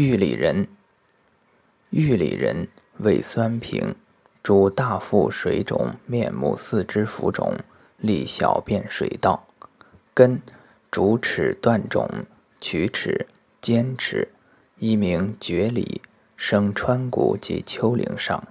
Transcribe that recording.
玉里人，玉里人味酸平，主大腹水肿、面目四肢浮肿、利小便水道。根主齿断肿、龋齿、坚齿，一名绝里，生川谷及丘陵上。